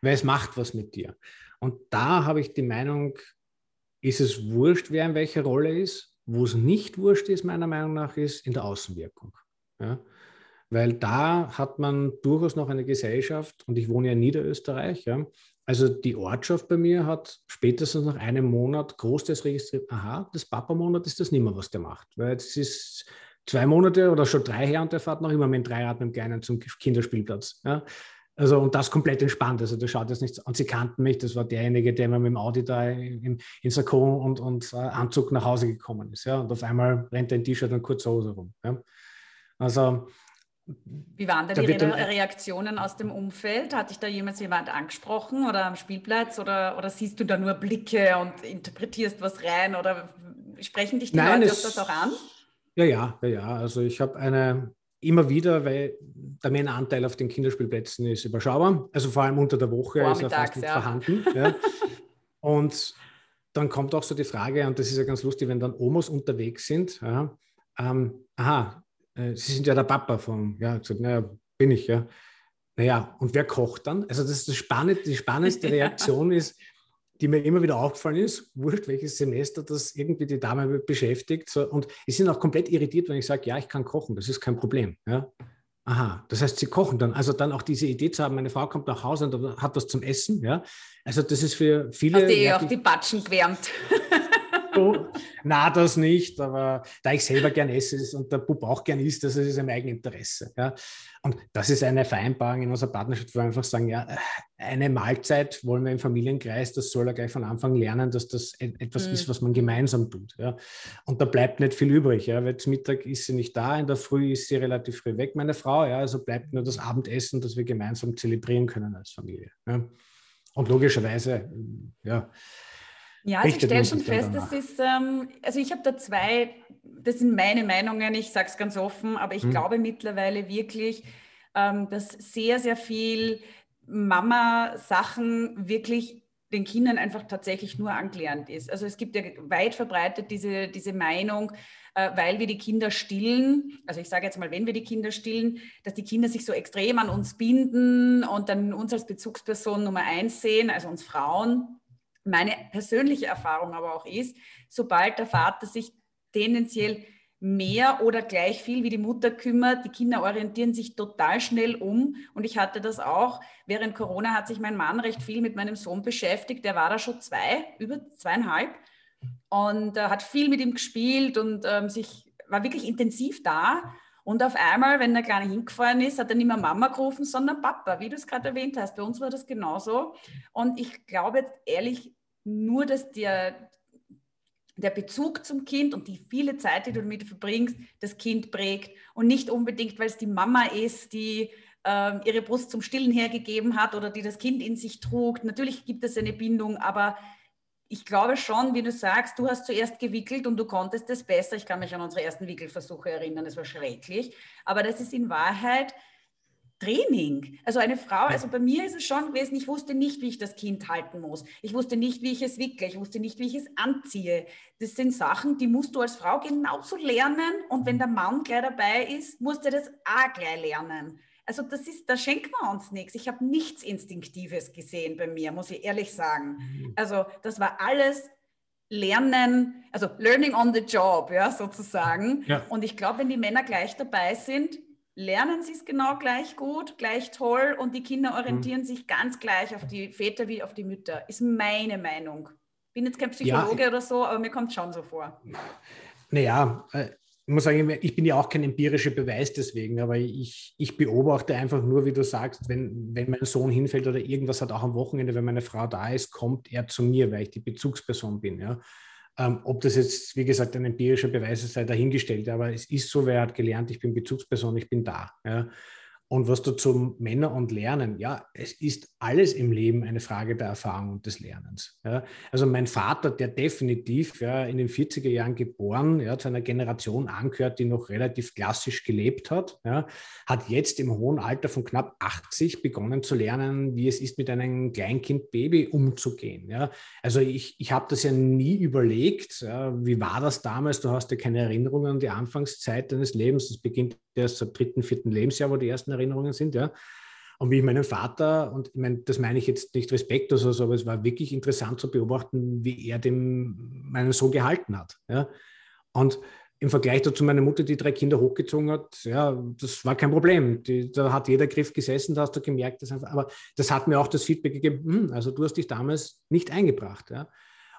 weil es macht was mit dir. Und da habe ich die Meinung, ist es wurscht, wer in welcher Rolle ist. Wo es nicht wurscht ist, meiner Meinung nach, ist in der Außenwirkung. Ja weil da hat man durchaus noch eine Gesellschaft und ich wohne ja in Niederösterreich. Ja. Also die Ortschaft bei mir hat spätestens nach einem Monat großteils registriert, aha, das Papa-Monat ist das nicht mehr, was der macht. Weil jetzt ist zwei Monate oder schon drei her und der fährt noch immer mit dem Dreirad mit dem Kleinen zum Kinderspielplatz. Ja. Also und das komplett entspannt. Also der schaut jetzt nicht und sie kannten mich. Das war derjenige, der immer mit dem Audi da in, in Sakko und, und uh, Anzug nach Hause gekommen ist. Ja. Und auf einmal rennt er in T-Shirt und kurze Hose rum. Ja. Also wie waren denn die Re Reaktionen aus dem Umfeld? Hat dich da jemals jemand angesprochen oder am Spielplatz oder, oder siehst du da nur Blicke und interpretierst was rein oder sprechen dich die Nein, Leute es, das auch an? Ja, ja, ja, ja. Also ich habe eine immer wieder, weil der Männeranteil auf den Kinderspielplätzen ist überschaubar. Also vor allem unter der Woche ist er fast nicht ja. vorhanden. Ja. Und dann kommt auch so die Frage, und das ist ja ganz lustig, wenn dann Omos unterwegs sind, ähm, aha, äh, Sie sind ja der Papa von, ja, gesagt, naja, bin ich, ja. Naja, und wer kocht dann? Also das ist das Spannende, die spannendste Reaktion ist, die mir immer wieder aufgefallen ist, wurscht welches Semester das irgendwie die Dame beschäftigt. So, und die sind auch komplett irritiert, wenn ich sage, ja, ich kann kochen, das ist kein Problem. Ja. Aha, das heißt, sie kochen dann. Also dann auch diese Idee zu haben, meine Frau kommt nach Hause und hat was zum Essen. Ja. Also das ist für viele. Hast du eh auch die Batschen gewärmt? na, das nicht, aber da ich selber gern esse und der Bub auch gern isst, das ist im eigenen Interesse. Ja. Und das ist eine Vereinbarung in unserer Partnerschaft, wo wir einfach sagen, ja, eine Mahlzeit wollen wir im Familienkreis, das soll er gleich von Anfang lernen, dass das etwas mhm. ist, was man gemeinsam tut. Ja. Und da bleibt nicht viel übrig, ja, weil zum Mittag ist sie nicht da, in der Früh ist sie relativ früh weg, meine Frau, ja, also bleibt nur das Abendessen, das wir gemeinsam zelebrieren können als Familie. Ja. Und logischerweise, ja, ja, also ich stelle schon fest, das ist, ähm, also ich habe da zwei, das sind meine Meinungen, ich sage es ganz offen, aber ich hm. glaube mittlerweile wirklich, ähm, dass sehr, sehr viel Mama-Sachen wirklich den Kindern einfach tatsächlich nur angelernt ist. Also es gibt ja weit verbreitet diese, diese Meinung, äh, weil wir die Kinder stillen, also ich sage jetzt mal, wenn wir die Kinder stillen, dass die Kinder sich so extrem an uns binden und dann uns als Bezugsperson Nummer eins sehen, also uns Frauen meine persönliche Erfahrung aber auch ist, sobald der Vater sich tendenziell mehr oder gleich viel wie die Mutter kümmert. Die Kinder orientieren sich total schnell um. Und ich hatte das auch. Während Corona hat sich mein Mann recht viel mit meinem Sohn beschäftigt. Der war da schon zwei, über zweieinhalb. Und äh, hat viel mit ihm gespielt und ähm, sich, war wirklich intensiv da. Und auf einmal, wenn der Kleine hingefahren ist, hat er nicht mehr Mama gerufen, sondern Papa, wie du es gerade erwähnt hast. Bei uns war das genauso. Und ich glaube jetzt ehrlich nur, dass der, der Bezug zum Kind und die viele Zeit, die du damit verbringst, das Kind prägt. Und nicht unbedingt, weil es die Mama ist, die äh, ihre Brust zum Stillen hergegeben hat oder die das Kind in sich trug. Natürlich gibt es eine Bindung, aber ich glaube schon, wie du sagst, du hast zuerst gewickelt und du konntest es besser. Ich kann mich an unsere ersten Wickelversuche erinnern, es war schrecklich. Aber das ist in Wahrheit Training. Also eine Frau, also bei mir ist es schon gewesen, ich wusste nicht, wie ich das Kind halten muss. Ich wusste nicht, wie ich es wickle. Ich wusste nicht, wie ich es anziehe. Das sind Sachen, die musst du als Frau genauso lernen. Und wenn der Mann gleich dabei ist, musst du das auch gleich lernen. Also das ist, da schenkt man uns nichts. Ich habe nichts Instinktives gesehen bei mir, muss ich ehrlich sagen. Mhm. Also das war alles Lernen, also Learning on the Job, ja, sozusagen. Ja. Und ich glaube, wenn die Männer gleich dabei sind, lernen sie es genau gleich gut, gleich toll und die Kinder orientieren mhm. sich ganz gleich auf die Väter wie auf die Mütter. Ist meine Meinung. Bin jetzt kein Psychologe ja. oder so, aber mir kommt schon so vor. Naja, äh, muss sagen, ich bin ja auch kein empirischer Beweis deswegen, aber ich, ich beobachte einfach nur, wie du sagst, wenn, wenn mein Sohn hinfällt oder irgendwas hat, auch am Wochenende, wenn meine Frau da ist, kommt er zu mir, weil ich die Bezugsperson bin. Ja. Ähm, ob das jetzt, wie gesagt, ein empirischer Beweis ist, sei dahingestellt, aber es ist so, wer hat gelernt, ich bin Bezugsperson, ich bin da. Ja. Und was dazu Männer und Lernen, ja, es ist alles im Leben eine Frage der Erfahrung und des Lernens. Ja. Also mein Vater, der definitiv ja, in den 40er Jahren geboren, ja, zu einer Generation angehört, die noch relativ klassisch gelebt hat, ja, hat jetzt im hohen Alter von knapp 80 begonnen zu lernen, wie es ist, mit einem Kleinkind-Baby umzugehen. Ja. Also ich, ich habe das ja nie überlegt, ja, wie war das damals? Du hast ja keine Erinnerungen an die Anfangszeit deines Lebens. Es beginnt erst am dritten, vierten Lebensjahr, wo die ersten Erinnerungen Erinnerungen sind, ja. Und wie ich meinen Vater, und ich meine, das meine ich jetzt nicht respektlos, also, aber es war wirklich interessant zu beobachten, wie er dem meinen Sohn gehalten hat. Ja. Und im Vergleich dazu meine Mutter, die drei Kinder hochgezogen hat, ja, das war kein Problem. Die, da hat jeder Griff gesessen, da hast du gemerkt, dass einfach, aber das hat mir auch das Feedback gegeben, hm, also du hast dich damals nicht eingebracht. Ja.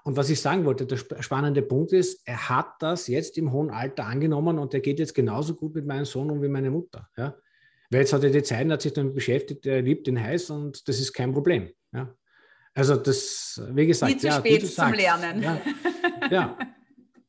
Und was ich sagen wollte, der spannende Punkt ist, er hat das jetzt im hohen Alter angenommen und er geht jetzt genauso gut mit meinem Sohn um wie meine Mutter. Ja. Weil jetzt hat er die Zeit, hat sich damit beschäftigt, er liebt den heiß und das ist kein Problem. Ja. Also das, wie gesagt, Nie zu ja, spät zum Lernen. Ja, ja,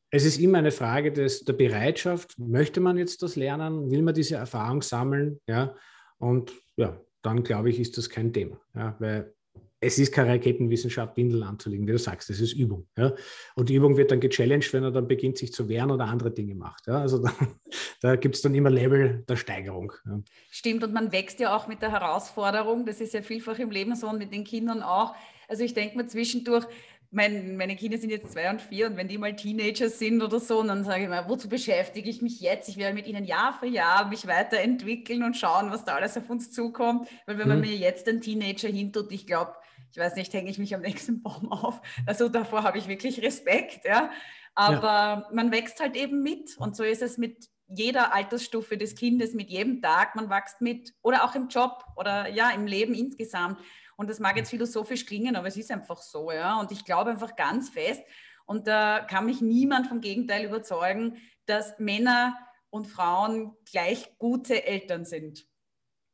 Es ist immer eine Frage des, der Bereitschaft. Möchte man jetzt das lernen? Will man diese Erfahrung sammeln? Ja. Und ja, dann glaube ich, ist das kein Thema. Ja, weil es ist keine Raketenwissenschaft, Windeln anzulegen, wie du sagst, das ist Übung. Ja? Und die Übung wird dann gechallenged, wenn er dann beginnt, sich zu wehren oder andere Dinge macht. Ja? Also da, da gibt es dann immer Level der Steigerung. Ja. Stimmt, und man wächst ja auch mit der Herausforderung, das ist ja vielfach im Leben so und mit den Kindern auch. Also ich denke mir zwischendurch, mein, meine Kinder sind jetzt zwei und vier und wenn die mal Teenager sind oder so, dann sage ich mal, wozu beschäftige ich mich jetzt? Ich werde mit ihnen Jahr für Jahr mich weiterentwickeln und schauen, was da alles auf uns zukommt. Weil wenn man mhm. mir jetzt einen Teenager hintut, ich glaube, ich weiß nicht, hänge ich mich am nächsten Baum auf. Also davor habe ich wirklich Respekt, ja. Aber ja. man wächst halt eben mit und so ist es mit jeder Altersstufe des Kindes, mit jedem Tag, man wächst mit oder auch im Job oder ja, im Leben insgesamt. Und das mag jetzt philosophisch klingen, aber es ist einfach so, ja. Und ich glaube einfach ganz fest, und da kann mich niemand vom Gegenteil überzeugen, dass Männer und Frauen gleich gute Eltern sind.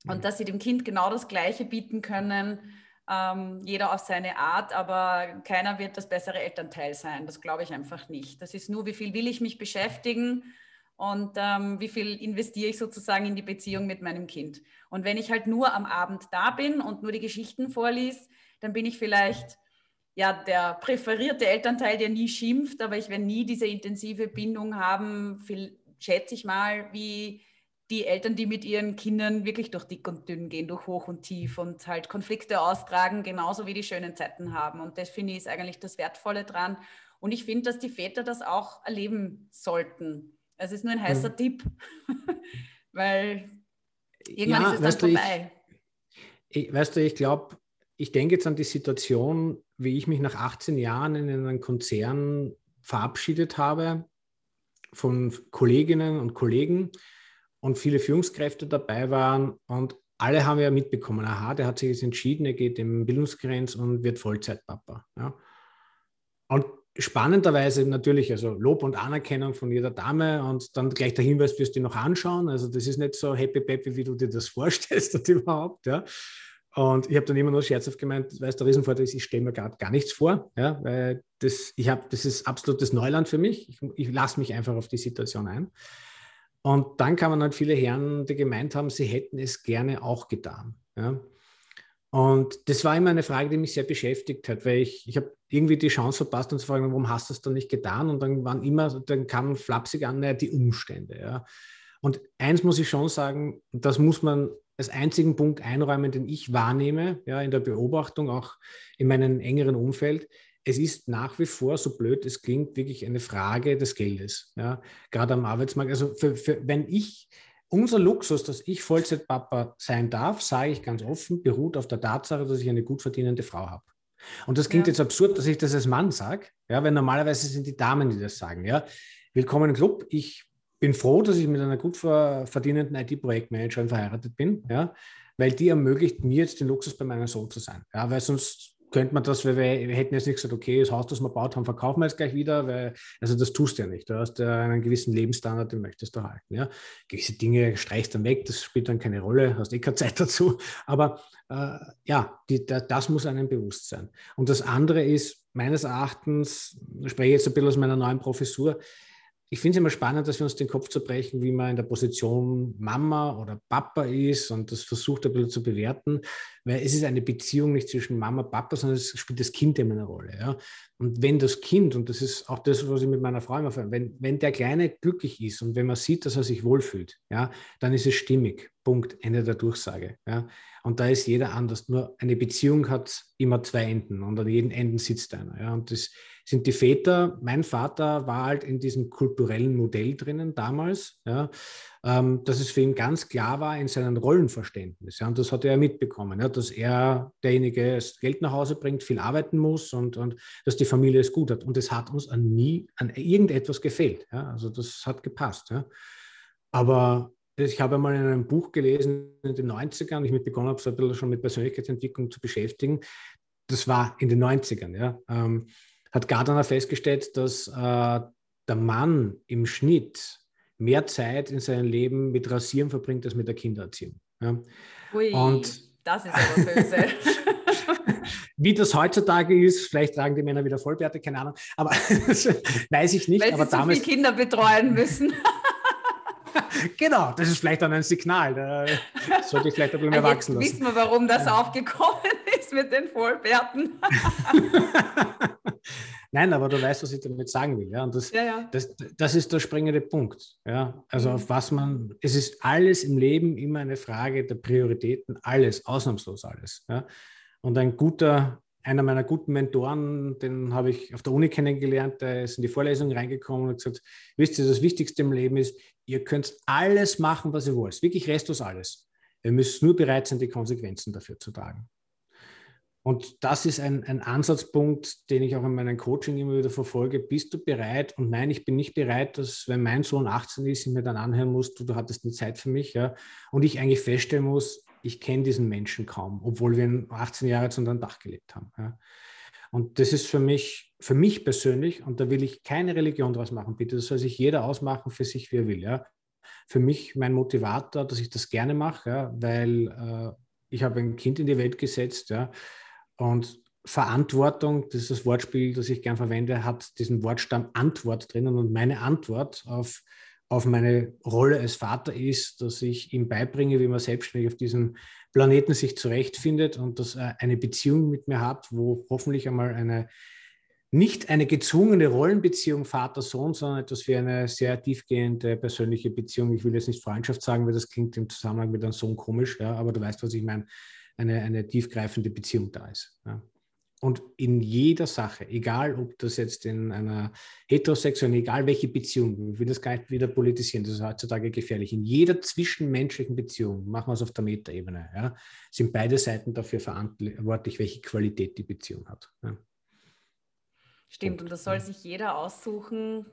Und dass sie dem Kind genau das Gleiche bieten können, ähm, jeder auf seine Art, aber keiner wird das bessere Elternteil sein. Das glaube ich einfach nicht. Das ist nur, wie viel will ich mich beschäftigen und ähm, wie viel investiere ich sozusagen in die Beziehung mit meinem Kind. Und wenn ich halt nur am Abend da bin und nur die Geschichten vorlies, dann bin ich vielleicht ja der präferierte Elternteil, der nie schimpft, aber ich werde nie diese intensive Bindung haben, viel, schätze ich mal, wie die Eltern, die mit ihren Kindern wirklich durch dick und dünn gehen, durch hoch und tief und halt Konflikte austragen, genauso wie die schönen Zeiten haben. Und das finde ich ist eigentlich das Wertvolle dran. Und ich finde, dass die Väter das auch erleben sollten. Es ist nur ein heißer mhm. Tipp, weil irgendwann ja, ist es dann vorbei. Ich, ich, weißt du, ich glaube, ich denke jetzt an die Situation, wie ich mich nach 18 Jahren in einem Konzern verabschiedet habe von Kolleginnen und Kollegen und viele Führungskräfte dabei waren und alle haben ja mitbekommen, aha, der hat sich jetzt entschieden, er geht im Bildungsgrenz und wird Vollzeitpapa. Ja. Und spannenderweise natürlich, also Lob und Anerkennung von jeder Dame und dann gleich der Hinweis, wirst du noch anschauen. Also das ist nicht so happy peppy, wie du dir das vorstellst und überhaupt. Ja. Und ich habe dann immer nur scherzhaft gemeint, weil der Riesenvorteil ist, ich stelle mir gerade gar nichts vor, ja, weil das, ich habe, das ist absolutes Neuland für mich. Ich, ich lasse mich einfach auf die Situation ein. Und dann kamen halt viele Herren, die gemeint haben, sie hätten es gerne auch getan. Ja. Und das war immer eine Frage, die mich sehr beschäftigt hat, weil ich, ich habe irgendwie die Chance verpasst und zu fragen, warum hast du es dann nicht getan? Und dann waren immer, dann kamen flapsig an, naja, die Umstände. Ja. Und eins muss ich schon sagen, das muss man als einzigen Punkt einräumen, den ich wahrnehme, ja, in der Beobachtung, auch in meinem engeren Umfeld. Es ist nach wie vor, so blöd es klingt, wirklich eine Frage des Geldes. Ja. Gerade am Arbeitsmarkt. Also für, für, wenn ich unser Luxus, dass ich Vollzeitpapa sein darf, sage ich ganz offen, beruht auf der Tatsache, dass ich eine gut verdienende Frau habe. Und das klingt ja. jetzt absurd, dass ich das als Mann sage, ja, weil normalerweise sind die Damen, die das sagen. Ja. Willkommen im Club. Ich bin froh, dass ich mit einer gut verdienenden IT-Projektmanagerin verheiratet bin, ja, weil die ermöglicht mir jetzt den Luxus bei meinem Sohn zu sein. Ja, weil sonst könnte man das, weil wir, hätten jetzt nicht gesagt, okay, das Haus, das wir baut haben, verkaufen wir jetzt gleich wieder, weil, also das tust du ja nicht. Du hast ja einen gewissen Lebensstandard, den möchtest du halten. Ja? Gewisse Dinge streichst dann weg, das spielt dann keine Rolle, hast eh keine Zeit dazu. Aber äh, ja, die, das muss einem bewusst sein. Und das andere ist, meines Erachtens, ich spreche jetzt ein bisschen aus meiner neuen Professur, ich finde es immer spannend, dass wir uns den Kopf zerbrechen, wie man in der Position Mama oder Papa ist und das versucht ein bisschen zu bewerten, weil es ist eine Beziehung nicht zwischen Mama und Papa, sondern es spielt das Kind immer eine Rolle. Ja? Und wenn das Kind, und das ist auch das, was ich mit meiner Frau immer wenn, wenn der Kleine glücklich ist und wenn man sieht, dass er sich wohlfühlt, ja, dann ist es stimmig. Punkt, Ende der Durchsage. Ja? Und da ist jeder anders. Nur eine Beziehung hat immer zwei Enden und an jedem Enden sitzt einer. Ja? Und das sind die Väter. Mein Vater war halt in diesem kulturellen Modell drinnen damals, ja? Ähm, dass es für ihn ganz klar war in seinem Rollenverständnis. Ja? Und das hat er mitbekommen, ja? dass er derjenige das Geld nach Hause bringt, viel arbeiten muss und, und dass die Familie es gut hat. Und es hat uns an nie an irgendetwas gefehlt. Ja? Also das hat gepasst. Ja? Aber ich habe einmal in einem Buch gelesen in den 90ern, ich mit begonnen habe, so ein bisschen schon mit Persönlichkeitsentwicklung zu beschäftigen. Das war in den 90ern, ja. Ähm, hat Gardner festgestellt, dass äh, der Mann im Schnitt mehr Zeit in seinem Leben mit Rasieren verbringt als mit der Kindererziehung. Ja. Ui, Und das ist aber böse. Wie das heutzutage ist, vielleicht tragen die Männer wieder Vollbärte, keine Ahnung, aber weiß ich nicht. Weil aber sie damals, so viele Kinder betreuen müssen. genau, das ist vielleicht dann ein Signal. Da sollte ich vielleicht ein bisschen mehr wachsen lassen. Wissen wir, warum das ja. aufgekommen ist mit den Vollbärten. Nein, aber du weißt, was ich damit sagen will. Ja? Und das, ja, ja. Das, das ist der springende Punkt. Ja? Also mhm. auf was man, es ist alles im Leben immer eine Frage der Prioritäten, alles, ausnahmslos alles. Ja? Und ein guter einer meiner guten Mentoren, den habe ich auf der Uni kennengelernt, der ist in die Vorlesung reingekommen und hat gesagt, wisst ihr, das Wichtigste im Leben ist, ihr könnt alles machen, was ihr wollt. Wirklich restlos alles. Ihr müsst nur bereit sein, die Konsequenzen dafür zu tragen. Und das ist ein, ein Ansatzpunkt, den ich auch in meinem Coaching immer wieder verfolge. Bist du bereit? Und nein, ich bin nicht bereit, dass, wenn mein Sohn 18 ist, ich mir dann anhören muss, du, du hattest eine Zeit für mich. Ja? Und ich eigentlich feststellen muss, ich kenne diesen Menschen kaum, obwohl wir 18 Jahre zu unter Dach gelebt haben. Ja? Und das ist für mich, für mich persönlich, und da will ich keine Religion draus machen, bitte, das soll sich jeder ausmachen für sich, wie er will. Ja? Für mich mein Motivator, dass ich das gerne mache, ja? weil äh, ich habe ein Kind in die Welt gesetzt, ja, und Verantwortung, das ist das Wortspiel, das ich gern verwende, hat diesen Wortstamm Antwort drinnen. Und meine Antwort auf, auf meine Rolle als Vater ist, dass ich ihm beibringe, wie man selbstständig auf diesem Planeten sich zurechtfindet und dass er eine Beziehung mit mir hat, wo hoffentlich einmal eine nicht eine gezwungene Rollenbeziehung Vater-Sohn, sondern etwas wie eine sehr tiefgehende persönliche Beziehung. Ich will jetzt nicht Freundschaft sagen, weil das klingt im Zusammenhang mit einem Sohn komisch, ja, aber du weißt, was ich meine eine, eine tiefgreifende Beziehung da ist. Ja. Und in jeder Sache, egal ob das jetzt in einer heterosexuellen, egal welche Beziehung, ich will das gar nicht wieder politisieren, das ist heutzutage gefährlich. In jeder zwischenmenschlichen Beziehung, machen wir es auf der Metaebene, ja, sind beide Seiten dafür verantwortlich, welche Qualität die Beziehung hat. Ja. Stimmt, und das soll sich jeder aussuchen,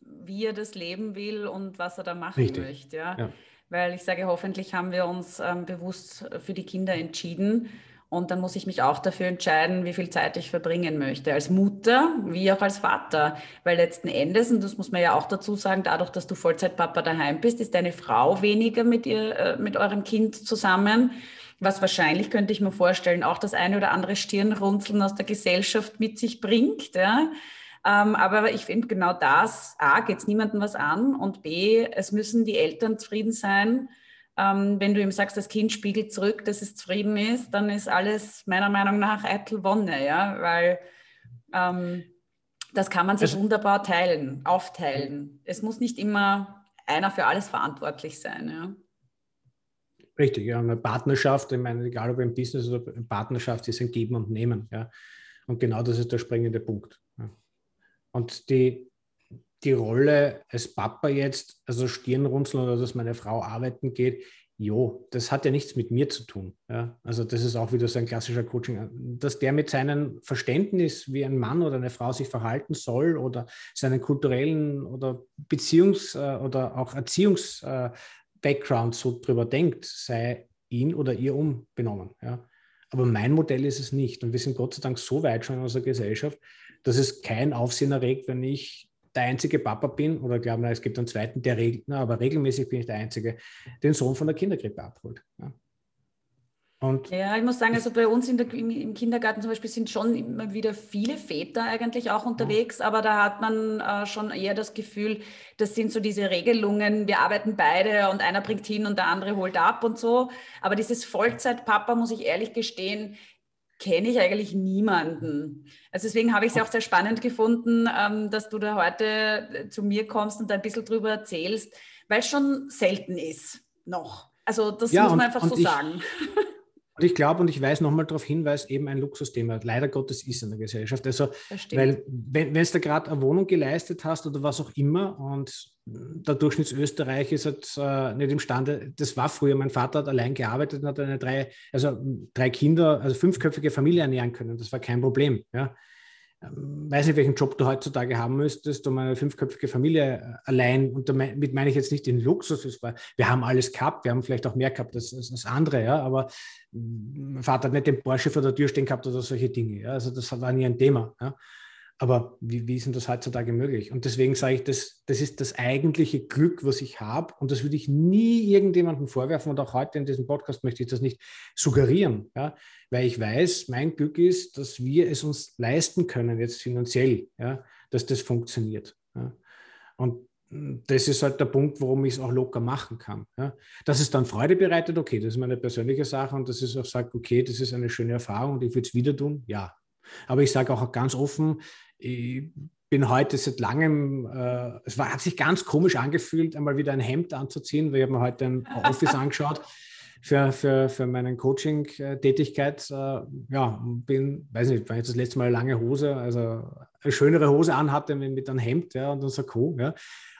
wie er das leben will und was er da machen Richtig. möchte. Ja. ja weil ich sage, hoffentlich haben wir uns ähm, bewusst für die Kinder entschieden. Und dann muss ich mich auch dafür entscheiden, wie viel Zeit ich verbringen möchte, als Mutter wie auch als Vater. Weil letzten Endes, und das muss man ja auch dazu sagen, dadurch, dass du Vollzeitpapa daheim bist, ist deine Frau weniger mit, ihr, äh, mit eurem Kind zusammen. Was wahrscheinlich, könnte ich mir vorstellen, auch das eine oder andere Stirnrunzeln aus der Gesellschaft mit sich bringt. Ja? Ähm, aber ich finde genau das, A, geht es niemandem was an und B, es müssen die Eltern zufrieden sein. Ähm, wenn du ihm sagst, das Kind spiegelt zurück, dass es zufrieden ist, dann ist alles meiner Meinung nach eitel Wonne, ja, weil ähm, das kann man sich also, wunderbar teilen, aufteilen. Es muss nicht immer einer für alles verantwortlich sein, ja. Richtig, ja, eine Partnerschaft, ich meine, egal ob ein Business oder eine Partnerschaft, ist ein Geben und Nehmen, ja. Und genau das ist der springende Punkt. Ja. Und die, die Rolle als Papa jetzt, also Stirnrunzeln oder dass meine Frau arbeiten geht, jo, das hat ja nichts mit mir zu tun. Ja? Also das ist auch wieder so ein klassischer Coaching, dass der mit seinem Verständnis, wie ein Mann oder eine Frau sich verhalten soll oder seinen kulturellen oder Beziehungs- äh, oder auch Erziehungs-Background so drüber denkt, sei ihn oder ihr umbenommen. Ja? Aber mein Modell ist es nicht. Und wir sind Gott sei Dank so weit schon in unserer Gesellschaft, dass es kein Aufsehen erregt, wenn ich der einzige Papa bin oder glauben, es gibt einen zweiten, der regelt, aber regelmäßig bin ich der Einzige, den Sohn von der Kinderkrippe abholt. Ja. Und ja, ich muss sagen, also bei uns der, im Kindergarten zum Beispiel sind schon immer wieder viele Väter eigentlich auch unterwegs, ja. aber da hat man äh, schon eher das Gefühl, das sind so diese Regelungen, wir arbeiten beide und einer bringt hin und der andere holt ab und so. Aber dieses Vollzeitpapa, muss ich ehrlich gestehen, kenne ich eigentlich niemanden. Also deswegen habe ich es auch sehr spannend gefunden, ähm, dass du da heute äh, zu mir kommst und ein bisschen drüber erzählst, weil es schon selten ist noch. Also das ja, muss man und, einfach und so ich, sagen. Und ich glaube und ich weise nochmal darauf hin, weil es eben ein Luxusthema leider Gottes ist in der Gesellschaft. Also, weil wenn, wenn du gerade eine Wohnung geleistet hast oder was auch immer und der Durchschnittsösterreich ist halt äh, nicht imstande, das war früher, mein Vater hat allein gearbeitet und hat eine drei, also drei Kinder, also fünfköpfige Familie ernähren können. Das war kein Problem. Ja. Ähm, weiß nicht, welchen Job du heutzutage haben müsstest, um eine fünfköpfige Familie äh, allein, und damit meine ich jetzt nicht den Luxus, wir haben alles gehabt, wir haben vielleicht auch mehr gehabt als, als andere, ja, aber mm, mein Vater hat nicht den Porsche vor der Tür stehen gehabt oder solche Dinge, ja, also das war nie ein Thema. Ja. Aber wie, wie ist denn das heutzutage möglich? Und deswegen sage ich, das, das ist das eigentliche Glück, was ich habe. Und das würde ich nie irgendjemandem vorwerfen. Und auch heute in diesem Podcast möchte ich das nicht suggerieren. Ja? Weil ich weiß, mein Glück ist, dass wir es uns leisten können, jetzt finanziell, ja? dass das funktioniert. Ja? Und das ist halt der Punkt, warum ich es auch locker machen kann. Ja. Dass es dann Freude bereitet, okay, das ist meine persönliche Sache und dass es auch sagt, okay, das ist eine schöne Erfahrung und ich würde es wieder tun, ja. Aber ich sage auch ganz offen, ich bin heute seit langem, äh, es war, hat sich ganz komisch angefühlt, einmal wieder ein Hemd anzuziehen, weil ich habe mir heute ein Office angeschaut. Für, für, für meine Coaching-Tätigkeit. Äh, ja, bin, weiß nicht, wenn ich das letzte Mal eine lange Hose, also eine schönere Hose anhatte mit einem Hemd ja, und einem Sakko. Ja.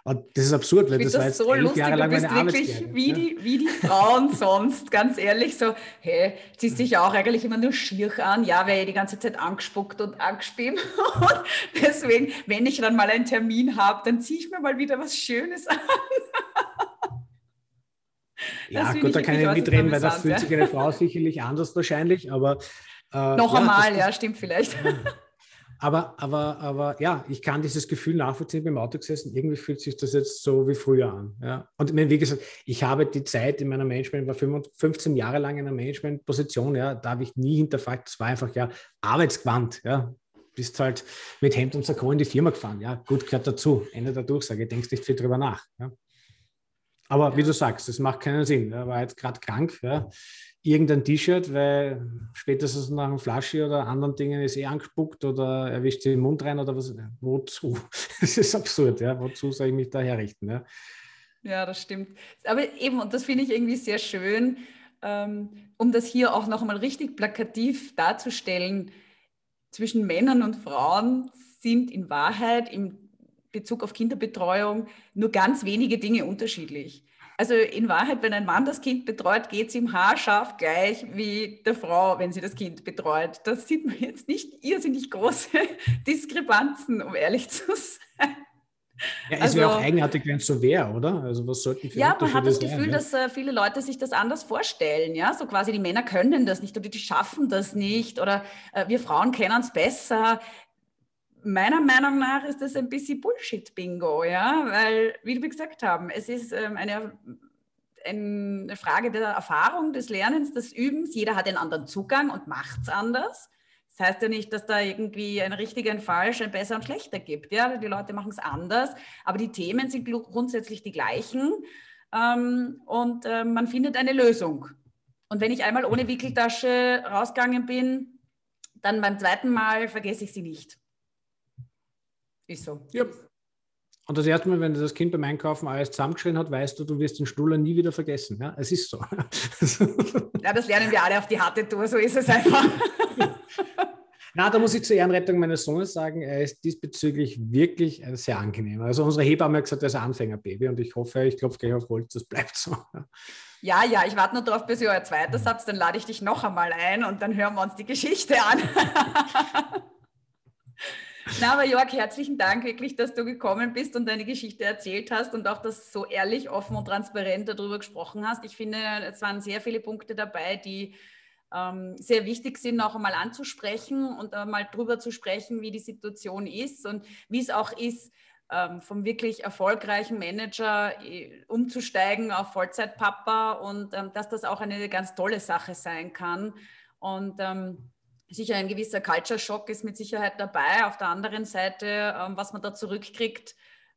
Das ist absurd, weil das, das war jetzt so lustig. Jahre lang du bist wirklich wie, ja. die, wie die Frauen sonst, ganz ehrlich. So, hey, ziehst dich auch eigentlich immer nur schier an. Ja, wäre die ganze Zeit angespuckt und angespielt. Und deswegen, wenn ich dann mal einen Termin habe, dann ziehe ich mir mal wieder was Schönes an. Ja, gut, da kann ich mitreden, weil da fühlt sich eine Frau sicherlich anders wahrscheinlich, aber. Äh, Noch ja, einmal, ja, stimmt vielleicht. Aber, aber, aber ja, ich kann dieses Gefühl nachvollziehen beim Auto gesessen. Irgendwie fühlt sich das jetzt so wie früher an. Ja. Und wie gesagt, ich habe die Zeit in meiner Management, war 15 Jahre lang in einer Managementposition, ja, da habe ich nie hinterfragt. Das war einfach ja arbeitsgewandt. Ja. Bist halt mit Hemd und Sakko in die Firma gefahren. Ja, gut, gehört dazu. Ende der Durchsage. Denkst nicht viel drüber nach. Ja. Aber wie du sagst, das macht keinen Sinn. Er war jetzt gerade krank. Ja irgendein T-Shirt, weil spätestens nach einem Flasche oder anderen Dingen ist eh angespuckt oder erwischt den Mund rein oder was. Wozu? Das ist absurd, ja. Wozu soll ich mich da herrichten? Ja, ja das stimmt. Aber eben, und das finde ich irgendwie sehr schön, ähm, um das hier auch noch einmal richtig plakativ darzustellen, zwischen Männern und Frauen sind in Wahrheit im Bezug auf Kinderbetreuung nur ganz wenige Dinge unterschiedlich. Also in Wahrheit, wenn ein Mann das Kind betreut, geht es ihm haarscharf gleich wie der Frau, wenn sie das Kind betreut. Das sieht man jetzt nicht irrsinnig große Diskrepanzen, um ehrlich zu sein. Ja, es also, wäre auch eigenartig, wenn es so wäre, oder? Also was sollten für Ja, man hat das Gefühl, sein, dass äh, viele Leute sich das anders vorstellen, ja, so quasi die Männer können das nicht oder die schaffen das nicht oder äh, wir Frauen kennen es besser meiner Meinung nach ist das ein bisschen Bullshit-Bingo, ja, weil, wie wir gesagt haben, es ist ähm, eine, eine Frage der Erfahrung, des Lernens, des Übens. Jeder hat einen anderen Zugang und macht es anders. Das heißt ja nicht, dass da irgendwie ein richtig, ein falsch, ein besser und schlechter gibt. Ja, die Leute machen es anders, aber die Themen sind grundsätzlich die gleichen ähm, und äh, man findet eine Lösung. Und wenn ich einmal ohne Wickeltasche rausgegangen bin, dann beim zweiten Mal vergesse ich sie nicht. Ist so. Ja. Und das erste Mal, wenn das Kind beim Einkaufen alles zusammengeschrien hat, weißt du, du wirst den Stuller nie wieder vergessen. Ja, es ist so. Ja, das lernen wir alle auf die harte Tour, so ist es einfach. Na, da muss ich zur Ehrenrettung meines Sohnes sagen, er ist diesbezüglich wirklich sehr angenehm. Also unsere Hebamme hat gesagt, er ist ein Anfängerbaby und ich hoffe, ich klopfe gleich auf Holz, das bleibt so. Ja, ja, ich warte nur darauf, bis ihr euer zweites habt, dann lade ich dich noch einmal ein und dann hören wir uns die Geschichte an. Na, aber Jörg, herzlichen Dank wirklich, dass du gekommen bist und deine Geschichte erzählt hast und auch das so ehrlich, offen und transparent darüber gesprochen hast. Ich finde, es waren sehr viele Punkte dabei, die ähm, sehr wichtig sind, auch einmal anzusprechen und einmal drüber zu sprechen, wie die Situation ist und wie es auch ist, ähm, vom wirklich erfolgreichen Manager äh, umzusteigen auf Vollzeitpapa und ähm, dass das auch eine ganz tolle Sache sein kann. Und ähm, sicher ein gewisser Culture Shock ist mit Sicherheit dabei. Auf der anderen Seite, ähm, was man da zurückkriegt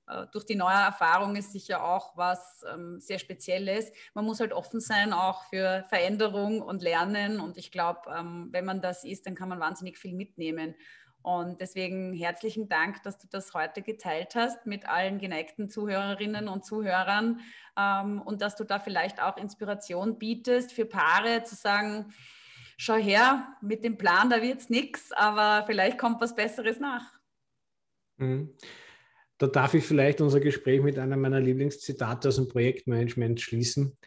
äh, durch die neue Erfahrung, ist sicher auch was ähm, sehr Spezielles. Man muss halt offen sein auch für Veränderung und Lernen. Und ich glaube, ähm, wenn man das ist, dann kann man wahnsinnig viel mitnehmen. Und deswegen herzlichen Dank, dass du das heute geteilt hast mit allen geneigten Zuhörerinnen und Zuhörern ähm, und dass du da vielleicht auch Inspiration bietest für Paare zu sagen, schau her, mit dem Plan, da wird es nichts, aber vielleicht kommt was Besseres nach. Mhm. Da darf ich vielleicht unser Gespräch mit einem meiner Lieblingszitate aus dem Projektmanagement schließen,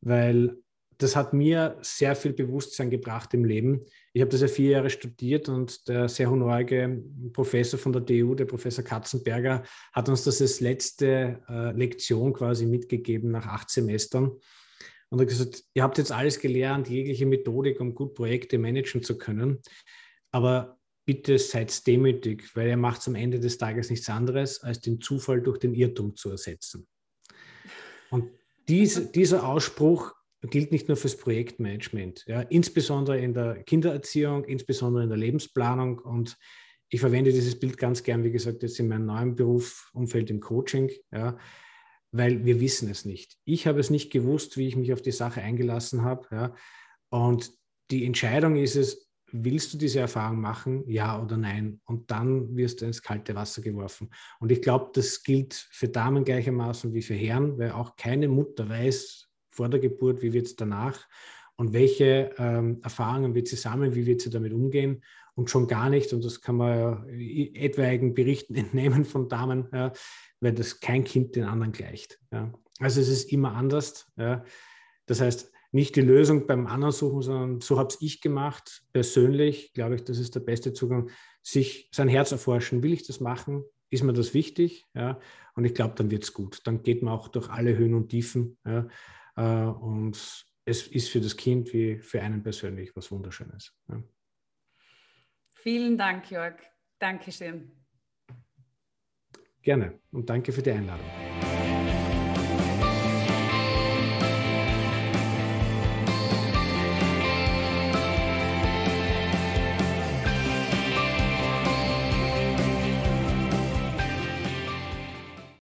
weil das hat mir sehr viel Bewusstsein gebracht im Leben. Ich habe das ja vier Jahre studiert und der sehr honorige Professor von der DU, der Professor Katzenberger, hat uns das als letzte äh, Lektion quasi mitgegeben nach acht Semestern. Und er hat gesagt, ihr habt jetzt alles gelernt, jegliche Methodik, um gut Projekte managen zu können. Aber bitte seid demütig, weil er macht am Ende des Tages nichts anderes, als den Zufall durch den Irrtum zu ersetzen. Und dies, dieser Ausspruch gilt nicht nur fürs Projektmanagement, ja, insbesondere in der Kindererziehung, insbesondere in der Lebensplanung. Und ich verwende dieses Bild ganz gern, wie gesagt, jetzt in meinem neuen Berufsumfeld im Coaching. Ja weil wir wissen es nicht. Ich habe es nicht gewusst, wie ich mich auf die Sache eingelassen habe. Ja. Und die Entscheidung ist es, willst du diese Erfahrung machen, ja oder nein? Und dann wirst du ins kalte Wasser geworfen. Und ich glaube, das gilt für Damen gleichermaßen wie für Herren, weil auch keine Mutter weiß vor der Geburt, wie wird es danach und welche ähm, Erfahrungen wird sie sammeln, wie wird sie damit umgehen und schon gar nicht, und das kann man ja etwaigen Berichten entnehmen von Damen, ja, weil das kein Kind den anderen gleicht. Ja. Also es ist immer anders. Ja. Das heißt, nicht die Lösung beim anderen suchen, sondern so habe es ich gemacht. Persönlich glaube ich, das ist der beste Zugang, sich sein Herz erforschen. Will ich das machen? Ist mir das wichtig? Ja? Und ich glaube, dann wird es gut. Dann geht man auch durch alle Höhen und Tiefen. Ja? Äh, und es ist für das Kind wie für einen persönlich was Wunderschönes. Ja? Vielen Dank, Jörg. Dankeschön. Gerne und danke für die Einladung.